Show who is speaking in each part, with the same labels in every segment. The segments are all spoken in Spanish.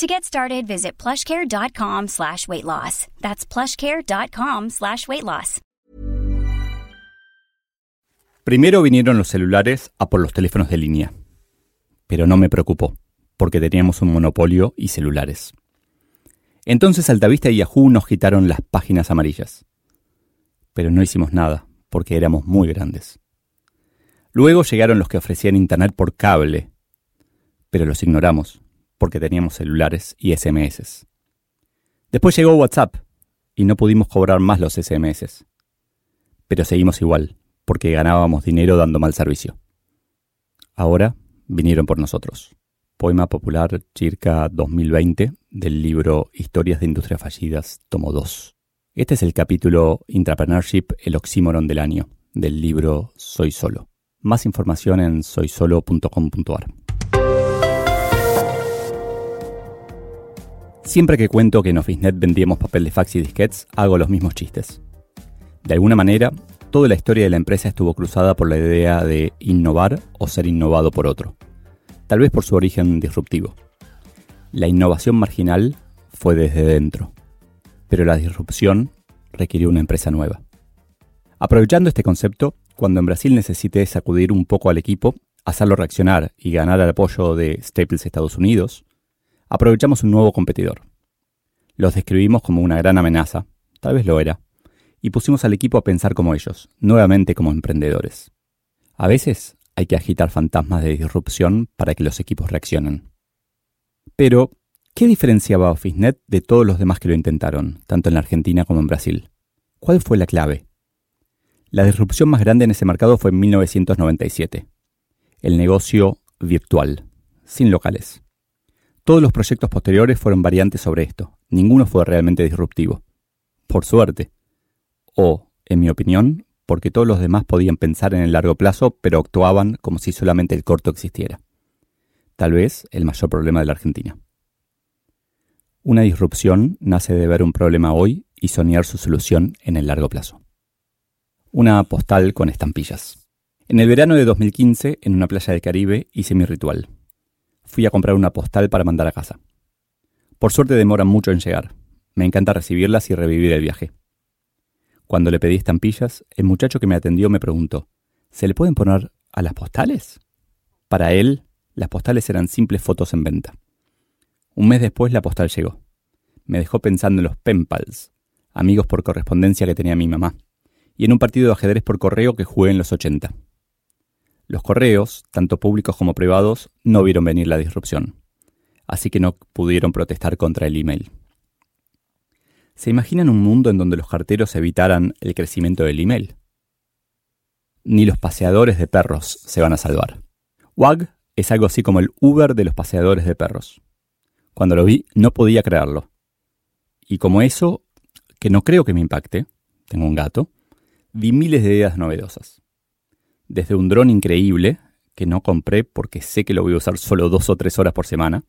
Speaker 1: To get started, visit plushcare.com slash weight loss. That's plushcare.com slash weight loss.
Speaker 2: Primero vinieron los celulares a por los teléfonos de línea. Pero no me preocupó, porque teníamos un monopolio y celulares. Entonces Altavista y Yahoo nos quitaron las páginas amarillas. Pero no hicimos nada, porque éramos muy grandes. Luego llegaron los que ofrecían Internet por cable, pero los ignoramos, porque teníamos celulares y SMS. Después llegó WhatsApp y no pudimos cobrar más los SMS. Pero seguimos igual, porque ganábamos dinero dando mal servicio. Ahora vinieron por nosotros. Poema popular Circa 2020 del libro Historias de Industrias Fallidas, tomo 2. Este es el capítulo Intrapreneurship, el oxímoron del año, del libro Soy Solo. Más información en soysolo.com.ar. Siempre que cuento que en OfficeNet vendíamos papel de fax y disquets, hago los mismos chistes. De alguna manera, toda la historia de la empresa estuvo cruzada por la idea de innovar o ser innovado por otro, tal vez por su origen disruptivo. La innovación marginal fue desde dentro, pero la disrupción requirió una empresa nueva. Aprovechando este concepto, cuando en Brasil necesité sacudir un poco al equipo, hacerlo reaccionar y ganar el apoyo de Staples Estados Unidos, aprovechamos un nuevo competidor. Los describimos como una gran amenaza, tal vez lo era, y pusimos al equipo a pensar como ellos, nuevamente como emprendedores. A veces hay que agitar fantasmas de disrupción para que los equipos reaccionen. Pero, ¿qué diferenciaba OfficeNet de todos los demás que lo intentaron, tanto en la Argentina como en Brasil? ¿Cuál fue la clave? La disrupción más grande en ese mercado fue en 1997. El negocio virtual, sin locales. Todos los proyectos posteriores fueron variantes sobre esto. Ninguno fue realmente disruptivo. Por suerte. O, en mi opinión, porque todos los demás podían pensar en el largo plazo, pero actuaban como si solamente el corto existiera. Tal vez el mayor problema de la Argentina. Una disrupción nace de ver un problema hoy y soñar su solución en el largo plazo. Una postal con estampillas. En el verano de 2015, en una playa del Caribe, hice mi ritual fui a comprar una postal para mandar a casa. Por suerte demoran mucho en llegar. Me encanta recibirlas y revivir el viaje. Cuando le pedí estampillas, el muchacho que me atendió me preguntó, ¿se le pueden poner a las postales? Para él, las postales eran simples fotos en venta. Un mes después la postal llegó. Me dejó pensando en los penpals, amigos por correspondencia que tenía mi mamá, y en un partido de ajedrez por correo que jugué en los 80. Los correos, tanto públicos como privados, no vieron venir la disrupción, así que no pudieron protestar contra el email. ¿Se imaginan un mundo en donde los carteros evitaran el crecimiento del email? Ni los paseadores de perros se van a salvar. WAG es algo así como el Uber de los paseadores de perros. Cuando lo vi no podía creerlo. Y como eso, que no creo que me impacte, tengo un gato, vi miles de ideas novedosas desde un dron increíble, que no compré porque sé que lo voy a usar solo dos o tres horas por semana,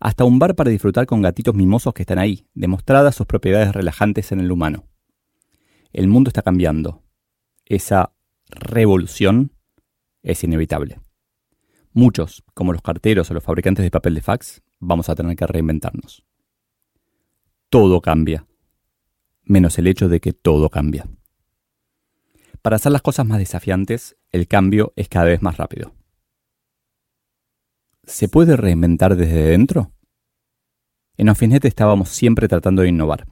Speaker 2: hasta un bar para disfrutar con gatitos mimosos que están ahí, demostradas sus propiedades relajantes en el humano. El mundo está cambiando. Esa revolución es inevitable. Muchos, como los carteros o los fabricantes de papel de fax, vamos a tener que reinventarnos. Todo cambia, menos el hecho de que todo cambia. Para hacer las cosas más desafiantes, el cambio es cada vez más rápido. ¿Se puede reinventar desde dentro? En Ofinet estábamos siempre tratando de innovar.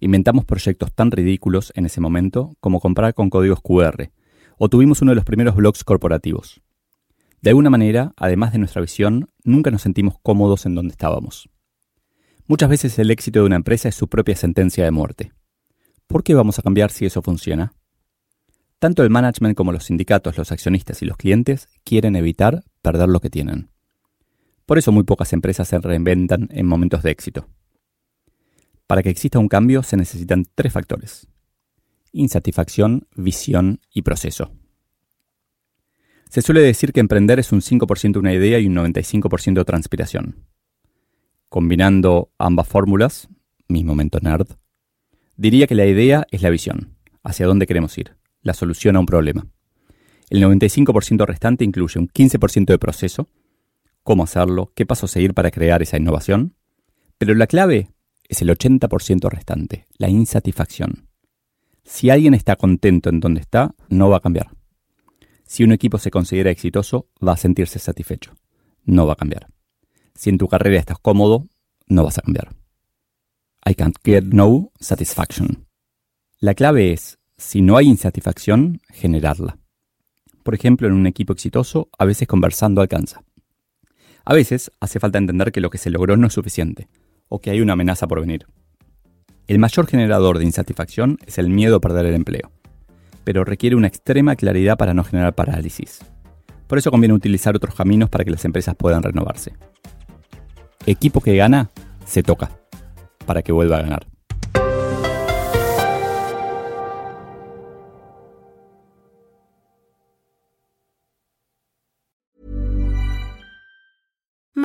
Speaker 2: Inventamos proyectos tan ridículos en ese momento como comprar con códigos QR, o tuvimos uno de los primeros blogs corporativos. De alguna manera, además de nuestra visión, nunca nos sentimos cómodos en donde estábamos. Muchas veces el éxito de una empresa es su propia sentencia de muerte. ¿Por qué vamos a cambiar si eso funciona? Tanto el management como los sindicatos, los accionistas y los clientes quieren evitar perder lo que tienen. Por eso muy pocas empresas se reinventan en momentos de éxito. Para que exista un cambio se necesitan tres factores. insatisfacción, visión y proceso. Se suele decir que emprender es un 5% una idea y un 95% de transpiración. Combinando ambas fórmulas, mi momento nerd, diría que la idea es la visión, hacia dónde queremos ir, la solución a un problema. El 95% restante incluye un 15% de proceso, cómo hacerlo, qué paso seguir para crear esa innovación, pero la clave es el 80% restante, la insatisfacción. Si alguien está contento en donde está, no va a cambiar. Si un equipo se considera exitoso, va a sentirse satisfecho. No va a cambiar. Si en tu carrera estás cómodo, no vas a cambiar. I can't get no satisfaction. La clave es, si no hay insatisfacción, generarla. Por ejemplo, en un equipo exitoso, a veces conversando alcanza. A veces hace falta entender que lo que se logró no es suficiente, o que hay una amenaza por venir. El mayor generador de insatisfacción es el miedo a perder el empleo, pero requiere una extrema claridad para no generar parálisis. Por eso conviene utilizar otros caminos para que las empresas puedan renovarse. Equipo que gana, se toca, para que vuelva a ganar.